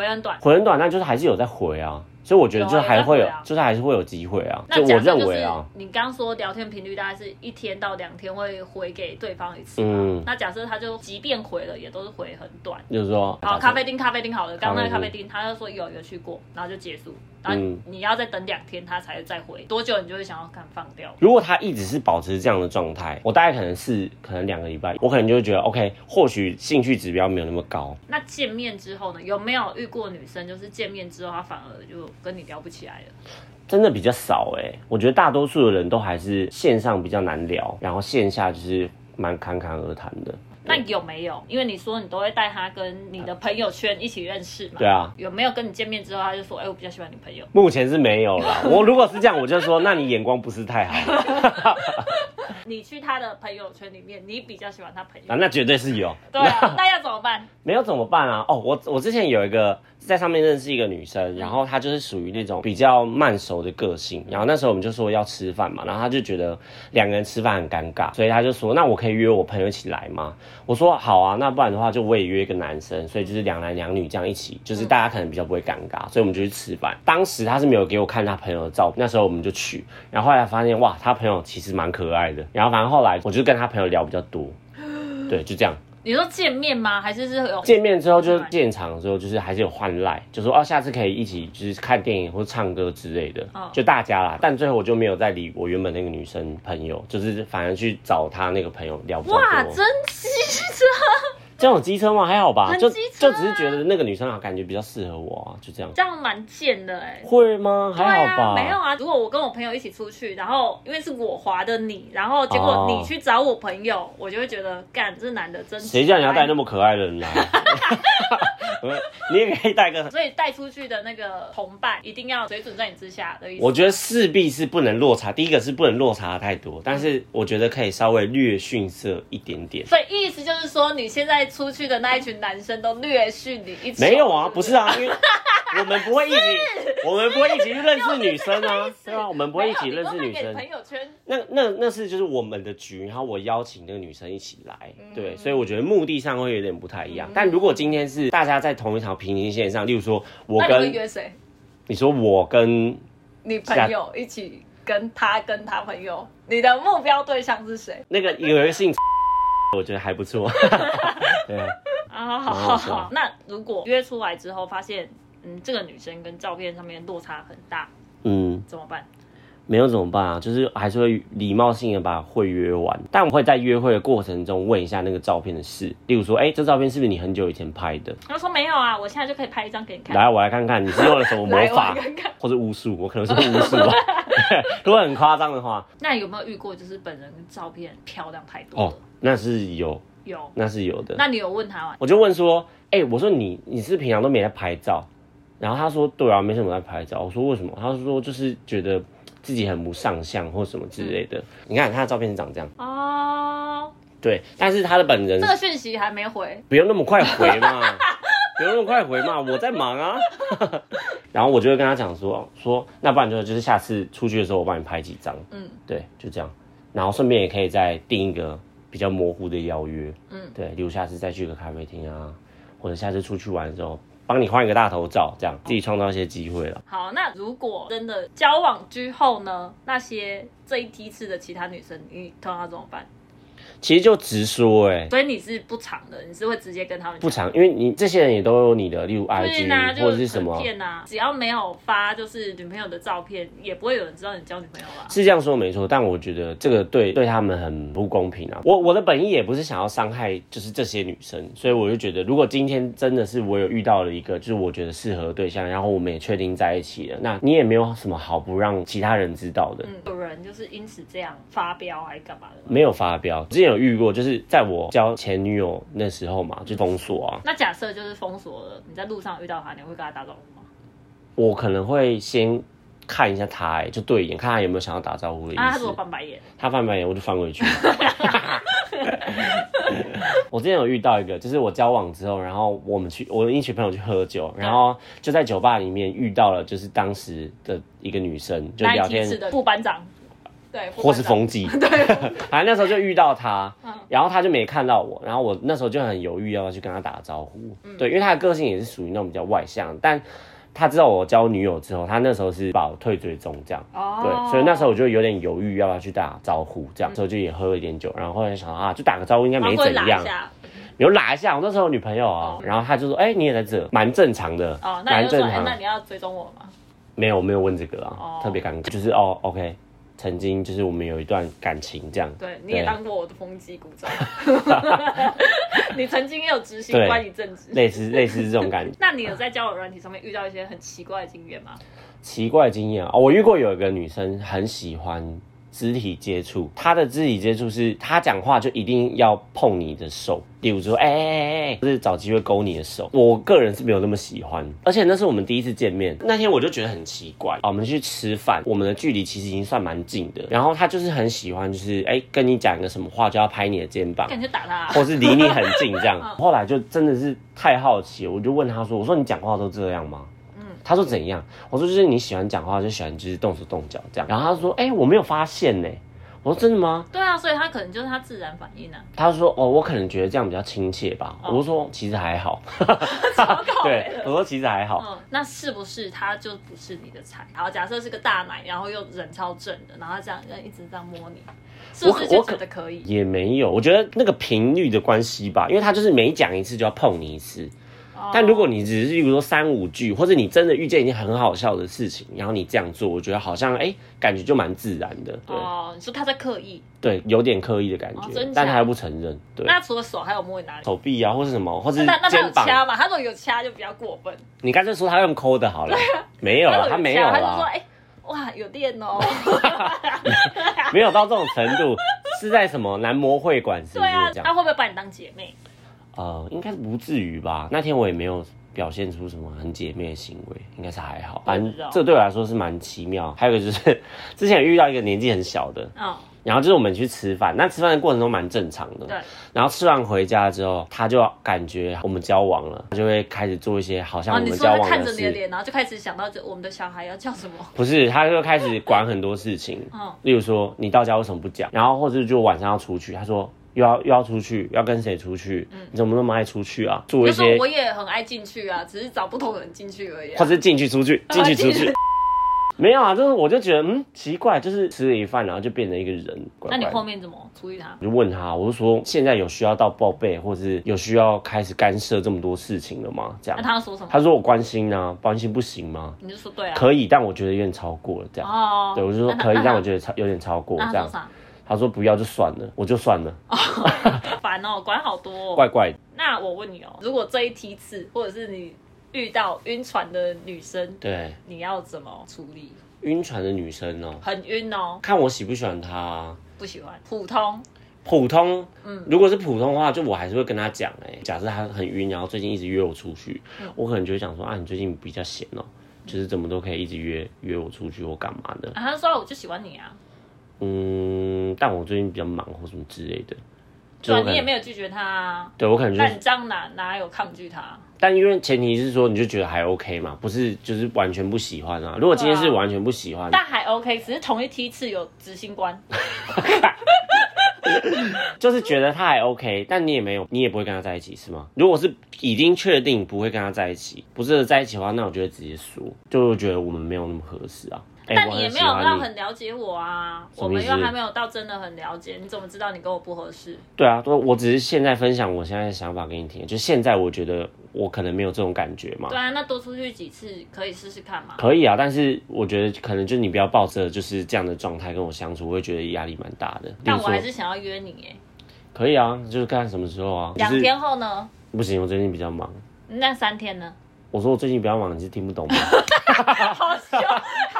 回很短。回很短，但就是还是有在回啊。所以我觉得就还会有，有啊就是还是会有机会啊。那就我认为啊，你刚刚说聊天频率大概是一天到两天会回给对方一次嘛？嗯那假设他就即便回了，也都是回很短。就是说，好，咖啡厅，咖啡厅好了，刚刚那个咖啡厅，他就说有有去过，然后就结束，然后嗯你要再等两天，他才再回，多久你就会想要看放掉？如果他一直是保持这样的状态，我大概可能是可能两个礼拜，我可能就会觉得 OK，或许兴趣指标没有那么高。那见面之后呢？有没有遇过女生，就是见面之后她反而就跟你聊不起来了？真的比较少哎、我觉得大多数的人都还是线上比较难聊，然后线下就是蛮侃侃而谈的。那有没有？因为你说你都会带他跟你的朋友圈一起认识嘛？对啊，有没有跟你见面之后，他就说：“哎、我比较喜欢你朋友。目前是没有啦。我如果是这样，我就说，那你眼光不是太好。你去他的朋友圈里面，你比较喜欢他朋友。啊，那绝对是有。对啊，那要怎么办？没有怎么办啊？哦，我我之前有一个在上面认识一个女生，然后她就是属于那种比较慢熟的个性，然后那时候我们就说要吃饭嘛，然后她就觉得两个人吃饭很尴尬，所以她就说那我可以约我朋友一起来吗？我说好啊，那不然的话就我也约一个男生，所以就是两男两女这样一起，就是大家可能比较不会尴尬，所以我们就去吃饭。当时她是没有给我看她朋友的照片，那时候我们就去，然后后来发现哇，她朋友其实蛮可爱的，然后反正后来我就跟她朋友聊比较多，对，就这样。你说见面吗？还是是有见面之后就是现场之后就是还是有换赖，就说哦下次可以一起就是看电影或唱歌之类的，哦就大家啦。但最后我就没有再理我原本那个女生朋友，就是反而去找她那个朋友聊。哇，真机车！这种机车吗？还好吧，就就只是觉得那个女生啊感觉比较适合我啊，就这样。这样蛮贱的哎、会吗？还好吧。啊，没有啊。如果我跟我朋友一起出去，然后因为是我划的你，然后结果哦你去找我朋友，我就会觉得，干这男的真谁叫你要带那么？么可爱的人来？你也可以带个。所以带出去的那个同伴一定要水准在你之下的意思。我觉得势必是不能落差，第一个是不能落差太多，但是我觉得可以稍微略逊色一点点。所以意思就是说，你现在出去的那一群男生都略逊你一筹。没有啊，不不是啊，因为我们不会一起，我们不会一起去认识女生啊，对啊？我们不会一起认识女生朋友圈那那那是就是我们的局，然后我邀请那个女生一起来，嗯对，所以我觉得目的上会有点不太一样。但如果今天是大家在同一条平行线上，例如说我跟约谁？你说我跟你朋友一起跟他跟他朋友，你的目标对象是谁？那个有一个姓，我觉得还不错，对啊，啊，好蛮好好好。那如果约出来之后发现，嗯，这个女生跟照片上面落差很大，嗯。怎么办？没有怎么办啊？就是还是会礼貌性的把会约完，但我会在约会的过程中问一下那个照片的事，例如说，哎、这照片是不是你很久以前拍的？他说没有啊，我现在就可以拍一张给你看。来，我来看看你是用了什么魔法。或者巫术，我可能是巫术吧。如果很夸张的话，那有没有遇过就是本人跟照片漂亮太多哦？，那是有，有。那是有的。那你有问他吗？我就问说，哎、我说你你是平常都没在拍照？然后他说，对啊，没什么在拍照。我说为什么？他说就是觉得自己很不上相或什么之类的。嗯你看他的照片是长这样，哦，对，但是他的本人这个讯息还没回。不用那么快回嘛，不用那么快回嘛，我在忙啊。然后我就会跟他讲说说，那不然就就是下次出去的时候我帮你拍几张，嗯，对，就这样。然后顺便也可以再定一个比较模糊的邀约，嗯对，例如下次再去个咖啡厅啊，或者下次出去玩的时候帮你换一个大头照，这样自己创造一些机会了。好，那如果真的交往之后呢？那些这一批次的其他女生，你通常怎么办？其实就直说哎、所以你是不长的，你是会直接跟他们。不长，因为你这些人也都有你的，例如对 IG、或者是什么影，片啊，只要没有发就是女朋友的照片，也不会有人知道你交女朋友啊。是这样说没错，但我觉得这个对对他们很不公平啊。我我的本意也不是想要伤害，就是这些女生，所以我就觉得，如果今天真的是我有遇到了一个，就是我觉得适合的对象，然后我们也确定在一起了，那你也没有什么好不让其他人知道的。嗯，有人就是因此这样发飙还是干嘛的？没有发飙，之前有遇过，就是在我交前女友那时候嘛，就封锁啊，那假设就是封锁了，你在路上遇到他，你会跟他打招呼吗？我可能会先看一下他、欸，就对眼，看他有没有想要打招呼的意啊，他思如果。翻白眼，他翻白眼，我就翻回去。我之前有遇到一个，就是我交往之后，然后我们去，我的一群朋友去喝酒，然后就在酒吧里面遇到了，就是当时的一个女生，就那聊天的副班长，对，或是风纪，对 反正那时候就遇到他嗯，然后他就没看到我，然后我那时候就很犹豫要不要去跟他打招呼，嗯对，因为他的个性也是属于那种比较外向，但他知道我交女友之后，他那时候是把我退追踪这样。哦，对，所以那时候我就有点犹豫要不要去打招呼，这样，之后就也喝了一点酒，然后后来想啊，就打个招呼应该没怎样，有拉一下。我那时候有女朋友啊，哦然后他就说，哎、你也在这，蛮正常的，哦，那蛮正常那。你要追踪我吗？没有，没有问这个啊，哦特别尴尬，就是哦，OK，曾经就是我们有一段感情这样，对，你也当过我的风纪股长，你曾经也有执行对管理政治。类似类似这种感 觉。那你有在交友软体上面遇到一些很奇怪的经验吗？奇怪的经验啊、哦，我遇过有一个女生很喜欢肢体接触，他的肢体接触是他讲话就一定要碰你的手，例如说，哎哎哎哎，就是找机会勾你的手。我个人是没有那么喜欢，而且那是我们第一次见面，那天我就觉得很奇怪。啊我们去吃饭，我们的距离其实已经算蛮近的，然后他就是很喜欢，就是哎跟你讲一个什么话就要拍你的肩膀。感觉打他啊，或是离你很近这样嗯。后来就真的是太好奇，我就问他说：“我说你讲话都这样吗？”嗯他说怎样？我说就是你喜欢讲话就喜欢就是动手动脚这样。然后他说：“哎、我没有发现呢。”我说：“真的吗对啊，所以他可能就是他自然反应啊。？”他说：“哦，我可能觉得这样比较亲切吧。哦我就说：“其实还好。对，我说：“其实还好。嗯，那是不是他就不是你的菜？然后，假设是个大奶，然后又人超正的，然后这样一直这样摸你，是不是就我可觉得可以？也没有，我觉得那个频率的关系吧，因为他就是每讲一次就要碰你一次。但如果你只是比如说三五句，或者你真的遇见一件很好笑的事情，然后你这样做，我觉得好像哎、感觉就蛮自然的，对、哦，你说他在刻意，对，有点刻意的感觉，哦但他还不承认，对，那除了手还有摸你哪里？手臂啊，或是什么，或是那那他有掐嘛？他如果有掐就比较过分。你干脆说他用抠的好了，没有他如啦，他没有果掐他就说啦，哎、哇有电哦。没有到这种程度，是在什么男模会馆是不是对啊，他会不会把你当姐妹？呃，应该是不至于吧？那天我也没有。表现出什么很姐妹的行为，应该是还好。反正这对我来说是蛮奇妙。还有一个就是，之前有遇到一个年纪很小的，嗯，然后就是我们去吃饭，那吃饭的过程中蛮正常的。对。然后吃完回家之后，他就感觉我们交往了，他就会开始做一些好像哦，我们交往的事。看着你的脸，然后就开始想到这我们的小孩要叫什么？不是，他就开始管很多事情，嗯，例如说你到家为什么不讲，然后或者就晚上要出去，他说又要又要出去，要跟谁出去？嗯你怎么那么爱出去啊？做一些我也很爱进去啊，只是找不同人进去而已、啊。或者进去出去，进去出去。没有啊，就是我就觉得嗯奇怪，就是吃了一饭，然后就变成一个人。怪那你后面怎么处理他？我就问他，我就说现在有需要到报备，或是有需要开始干涉这么多事情了吗？这样那，他要说什么？他说我关心啊，关心不行吗？你就说对啊。可以，但我觉得有点超过了，这样。哦，对，我就说可以，但我觉得超有点超过这样那他说。不要就算了，我就算了，烦哦，管好多、哦。怪怪的。那我问你哦，如果这一梯次，或者是你遇到晕船的女生，对，你要怎么处理？晕船的女生哦，很晕哦，看我喜不喜欢她啊。不喜欢。普通，普通，嗯如果是普通的话，就我还是会跟她讲，哎，假设她很晕，然后最近一直约我出去，嗯我可能就会讲说啊，你最近比较闲哦，就是怎么都可以一直约约我出去或干嘛的。啊，他说我就喜欢你啊，嗯，但我最近比较忙或什么之类的，对你也没有拒绝他啊。对我可能就是那你这样哪哪有抗拒他？但因为前提是说，你就觉得还 OK 嘛，不是就是完全不喜欢啊。如果今天是完全不喜欢，但还 OK，只是同一梯次有执行官。就是觉得他还 OK，但你也没有，你也不会跟他在一起是吗？如果是已经确定不会跟他在一起，不是在一起的话，那我就会直接说，就会觉得我们没有那么合适啊。但你也没有到很了解我啊，我们又还没有到真的很了解，你怎么知道你跟我不合适？对啊，我我只是现在分享我现在的想法给你听，就现在我觉得我可能没有这种感觉嘛对。啊，那多出去几次可以试试看嘛。可以啊，但是我觉得可能就你不要抱着就是这样的状态跟我相处，我会觉得压力蛮大的。但我还是想要约你耶。可以啊，就是看什么时候啊。两天后呢？不行，我最近比较忙。那三天呢？我说我最近比较忙，你是听不懂吗？好笑。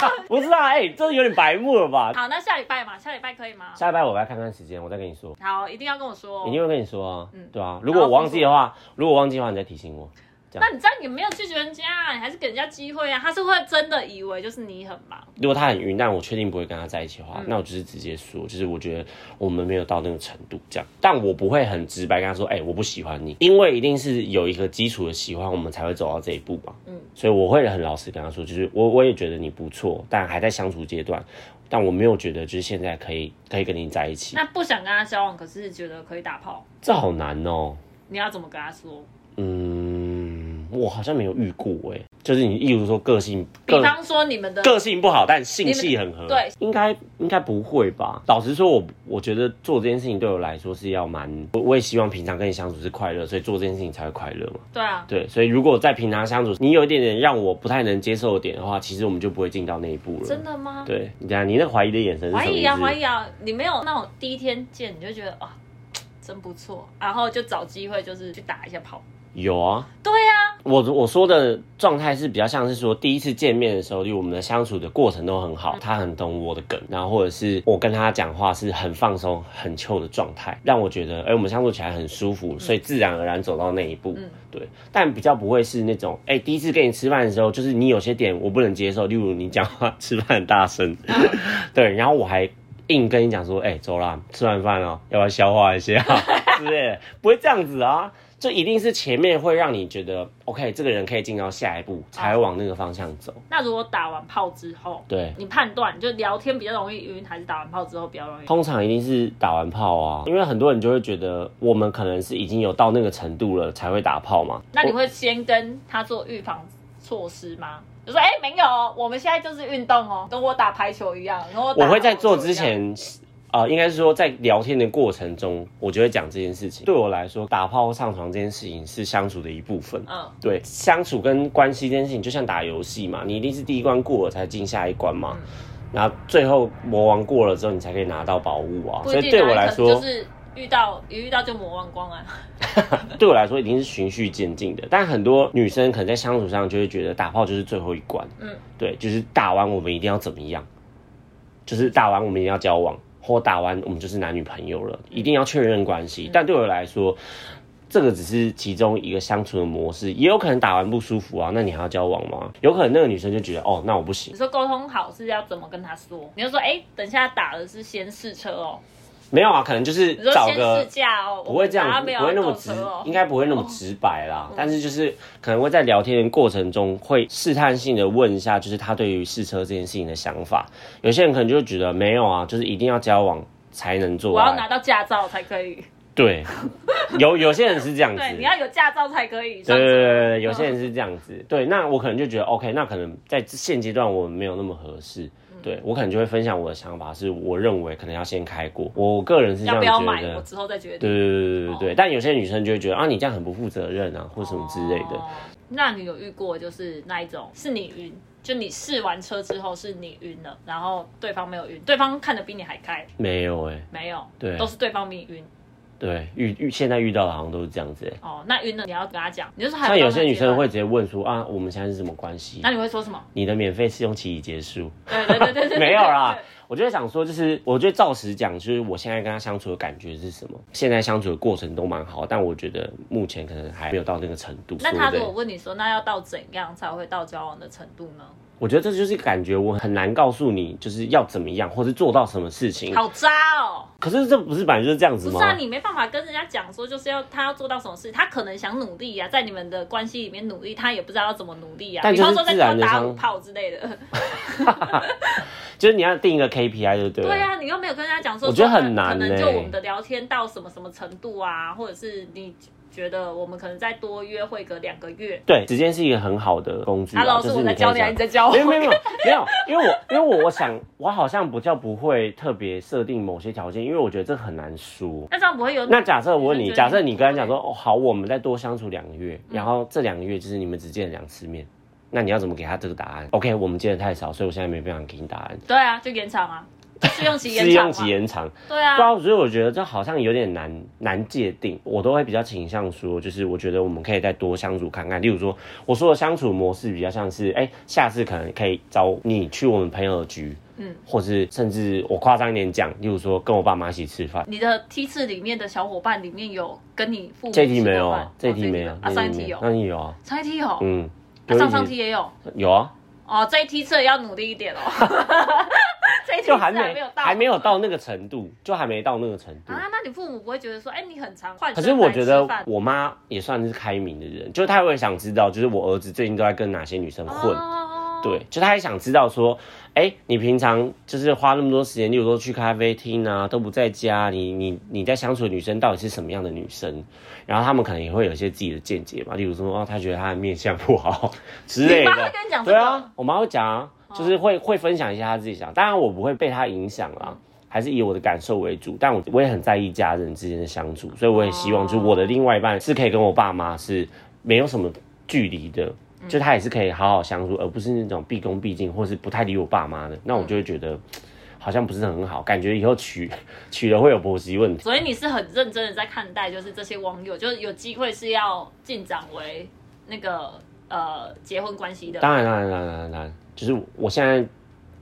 不是啊，哎、这有点白目了吧？好，那下礼拜嘛，下礼拜可以吗？下礼拜我来看看时间，我再跟你说。好，一定要跟我说、哦。一定会跟你说啊，嗯对啊。如果我忘记的话，如果我忘记的话，你再提醒我。那你这样也没有拒绝人家、啊，你还是给人家机会啊。他是会真的以为就是你很忙，如果他很晕，但我确定不会跟他在一起的话，嗯那我就是直接说，就是我觉得我们没有到那个程度，这样。但我不会很直白跟他说，哎、我不喜欢你，因为一定是有一个基础的喜欢，我们才会走到这一步嘛。嗯，所以我会很老实跟他说，就是我我也觉得你不错，但还在相处阶段，但我没有觉得就是现在可以可以跟你在一起，那不想跟他交往，可是觉得可以打炮，这好难哦、你要怎么跟他说？嗯，我好像没有遇过哎、就是你，例如说个性，比个方说你们的个性不好，但性气很合，对，应该应该不会吧？老实说我，我觉得做这件事情对我来说是要蛮，我我也希望平常跟你相处是快乐，所以做这件事情才会快乐嘛。对啊，对，所以如果在平常相处，你有一点点让我不太能接受的点的话，其实我们就不会进到那一步了。真的吗？对，你讲你那怀疑的眼神是什么？怀疑啊，怀疑啊！你没有那种第一天见你就觉得啊，真不错，然后就找机会就是去打一下炮。有啊，对啊，我我说的状态是比较像是说，第一次见面的时候，就我们的相处的过程都很好，他很懂我的梗，然后或者是我跟他讲话是很放松、很 chill 的状态，让我觉得，哎、我们相处起来很舒服，所以自然而然走到那一步。嗯对，但比较不会是那种，哎、第一次跟你吃饭的时候，就是你有些点我不能接受，例如你讲话吃饭很大声，对，然后我还硬跟你讲说，哎、走啦，吃完饭了，要不要消化一下？是不是？不会这样子啊。就一定是前面会让你觉得 OK，这个人可以进到下一步，才会往那个方向走。那如果打完炮之后，对，你判断就聊天比较容易晕，还是打完炮之后比较容易？通常一定是打完炮啊，因为很多人就会觉得我们可能是已经有到那个程度了才会打炮嘛。那你会先跟他做预防措施吗？就说哎、没有哦，我们现在就是运动哦，跟我打排球一样。跟我我会在做之前，样，呃，应该是说在聊天的过程中，我就会讲这件事情。对我来说，打炮上床这件事情是相处的一部分。嗯，对，相处跟关系这件事情，就像打游戏嘛，你一定是第一关过了才进下一关嘛。嗯然后最后魔王过了之后，你才可以拿到宝物啊。所以对我来说，就是遇到一遇到就魔王光啊。对我来说一定是循序渐进的。但很多女生可能在相处上就会觉得打炮就是最后一关，嗯，对，就是打完我们一定要怎么样，就是打完我们一定要交往，或打完我们就是男女朋友了，一定要确认关系。嗯但对我来说，这个只是其中一个相处的模式，也有可能打完不舒服啊，那你还要交往吗？有可能那个女生就觉得哦，那我不行你。说沟通好是要怎么跟她说？你就说哎、等一下打的是先试车哦，没有啊，可能就是找个不会这样不会那么直应该不会那么直白啦。但是就是可能会在聊天的过程中，会试探性的问一下，就是他对于试车这件事情的想法。有些人可能就会觉得没有啊，就是一定要交往才能做。我要拿到驾照才可以。对，有有些人是这样子。对，你要有驾照才可以对对。对对对，有些人是这样子。对，那我可能就觉得 OK，那可能在现阶段我们没有那么合适。嗯对我可能就会分享我的想法，是我认为可能要先开过。我个人是这样觉要不要买，得我。之后再决定。对对对对对对，但有些女生就会觉得啊，你这样很不负责任啊，或什么之类的。哦那你有遇过就是那一种是你晕，就你试完车之后是你晕了，然后对方没有晕，对方看的比你还开，没有哎、没有，对都是对方比你晕。对，遇遇现在遇到的好像都是这样子、欸。哦，那晕了你要跟他讲，你就是还像有些女生会，直接问说啊，我们现在是什么关系那？你会说什么？你的免费试用期已结束？对对对对对，没有啦。我就会想说，就是我觉得照实讲，就是我现在跟他相处的感觉是什么？现在相处的过程都蛮好，但我觉得目前可能还没有到那个程度。那他如果问你说，那要到怎样才会到交往的程度呢？我觉得这就是感觉，我很难告诉你就是要怎么样，或是做到什么事情。好渣哦！可是这不是本来就是这样子吗？不是啊，你没办法跟人家讲说，就是要他要做到什么事，他可能想努力呀、在你们的关系里面努力，他也不知道要怎么努力呀、但就是比方说在自然地相打五炮之类的。就是你要定一个 KPI，对不对？对啊，你又没有跟人家讲说，我觉得很难可能欸就我们的聊天到什么什么程度啊，或者是你觉得我们可能再多约会个两个月。对，时间是一个很好的工具啊。是是我在教你，还是你在教我？没有没有没有没有，因为我因为我我想我好像不叫不会特别设定某些条件，因为我觉得这很难说。那这样不会有那假设我问你，假设你跟他你讲说，哦好，我们再多相处两个月，嗯然后这两个月就是你们只见了两次面，那你要怎么给他这个答案？OK，我们见的太少，所以我现在没办法给你答案。对啊，就延长啊，试用期延试用。期延长，对啊对，啊，所以我觉得这好像有点难难界定，我都会比较倾向说，就是我觉得我们可以再多相处看看。例如说，我说的相处模式比较像是，哎、下次可能可以找你去我们朋友的局，嗯，或是甚至我夸张一点讲，例如说跟我爸妈一起吃饭。你的梯次里面的小伙伴里面有跟你父母这一题没有这一题没有，啊，上一题有，那你有啊？上一题有，嗯，啊上上有一题也有。有啊，哦，这一梯次要努力一点哦。这一梯次就还没有到，还没有到那个程度，就还没到那个程度。啊？那你父母不会觉得说，哎，你很常换可是我觉得我妈也算是开明的人，就是她会想知道，就是我儿子最近都在跟哪些女生混。哦对，就他也想知道说，哎、你平常就是花那么多时间，例如说去咖啡厅啊，都不在家，你你你在相处的女生到底是什么样的女生？然后他们可能也会有一些自己的见解嘛，例如说，哦，他觉得他的面相不好 之类的。你妈会跟你讲这个？对啊，我妈会讲啊，就是会会分享一下她自己想，当然我不会被她影响啦。还是以我的感受为主，但我我也很在意家人之间的相处，所以我也希望就我的另外一半是可以跟我爸妈是没有什么距离的，就他也是可以好好相处，而不是那种毕恭毕敬或是不太理我爸妈的，那我就会觉得 好像不是很好，感觉以后娶 娶了会有婆媳问题。所以你是很认真的在看待，就是这些网友，就是有机会是要进展为那个呃结婚关系的。当然，当然，当然，当然当然，就是我现在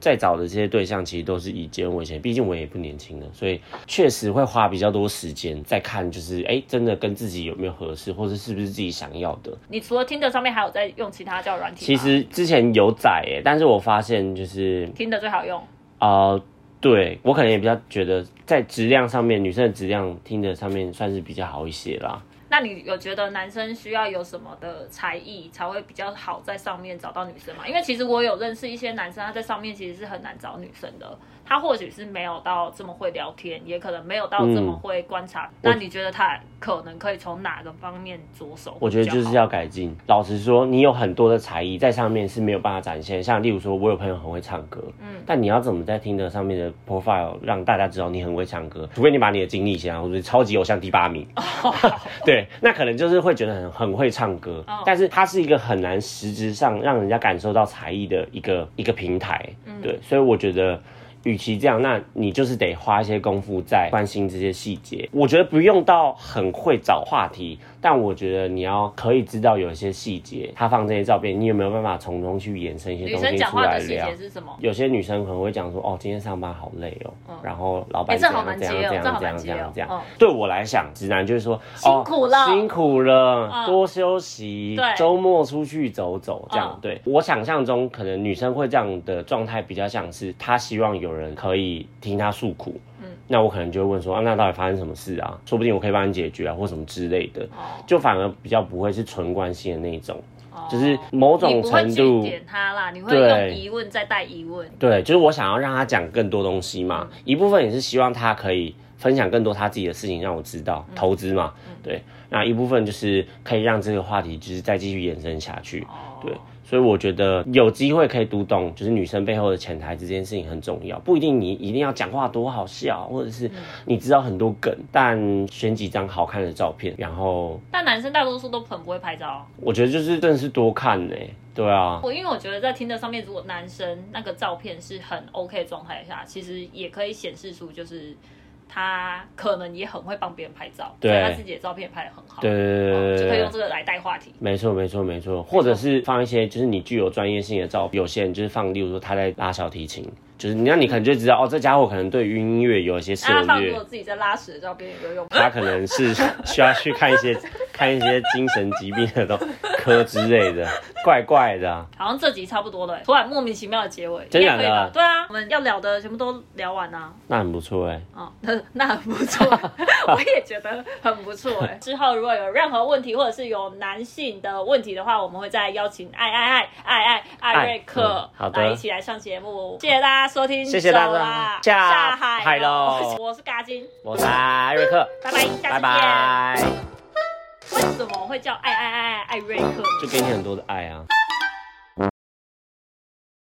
在找的这些对象，其实都是以结婚为先，毕竟我也不年轻了，所以确实会花比较多时间在看，就是哎、真的跟自己有没有合适，或者是不是自己想要的。你除了听的上面还有在用其他交友软体吗？其实之前有载哎，但是我发现就是听的最好用。呃，对我可能也比较觉得在质量上面，女生的质量听的上面算是比较好一些啦。那你有觉得男生需要有什么的才艺才会比较好在上面找到女生吗？因为其实我有认识一些男生，他在上面其实是很难找女生的。他或许是没有到这么会聊天，也可能没有到这么会观察。那你觉得他可能可以从哪个方面着手？我觉得就是要改进。老实说，你有很多的才艺在上面是没有办法展现，像例如说，我有朋友很会唱歌，嗯，但你要怎么在听的上面的 profile 让大家知道你很会唱歌？除非你把你的经历写上，或者超级偶像第八名，对，那可能就是会觉得很很会唱歌，哦但是它是一个很难实质上让人家感受到才艺的一个一个平台，对，所以我觉得。与其这样，那你就是得花一些功夫在关心这些细节。我觉得不用到很会找话题，但我觉得你要可以知道有一些细节，他放这些照片，你有没有办法从中去延伸一些东西出来聊节？是什么？有些女生可能会讲说，哦，今天上班好累哦，然后老哎板怎样怎样怎样怎样怎样这样嗯。对我来讲，直男就是说，辛苦了哦、辛苦了，嗯多休息，周末出去走走，这样嗯。对我想象中，可能女生会这样的状态比较像是她希望有人可以听她诉苦。嗯那我可能就会问说，啊，那到底发生什么事啊？说不定我可以帮你解决啊，或什么之类的。哦就反而比较不会是纯关心的那一种，哦就是某种程度。点他啦，你会用疑问再带疑问。对，就是我想要让他讲更多东西嘛，嗯一部分也是希望他可以分享更多他自己的事情让我知道，嗯投资嘛，对，那一部分就是可以让这个话题就是再继续延伸下去，哦对，所以我觉得有机会可以读懂，就是女生背后的潜台词这件事情很重要，不一定你一定要讲话多好笑，或者嗯。是你知道很多梗，但选几张好看的照片，然后但男生大多数都很不会拍照。我觉得就是真的是多看呢、对啊，我因为我觉得在听的上面，如果男生那个照片是很 OK 的状态下，其实也可以显示出就是他可能也很会帮别人拍照，对。所以他自己的照片也拍的很好，对对对对对就可以用这个来带话题。没错，没错，没错，或者是放一些就是你具有专业性的照片，有些人就是放，例如说他在拉小提琴，就是你那你可能就知道哦，这家伙可能对于音乐有一些涉猎那他放自己在拉屎的照片也有用。他可能是需要去看一些看一些精神疾病的都科之类的，怪怪的、啊。好像这集差不多了，突然莫名其妙的结尾，真的？对啊，我们要聊的全部都聊完啦、那很不错哎、哦，那那很不错，我也觉得很不错哎。之后如果有任何问题，或者是有男性的问题的话，我们会再邀请爱爱爱爱爱艾瑞克嗯好的来一起来上节目。谢谢大家收听，谢谢大家下下海海喽 我是嘎金，我是艾瑞克，拜拜，下次见。拜拜。我什么会叫爱爱爱爱艾瑞克？就给你很多的爱啊。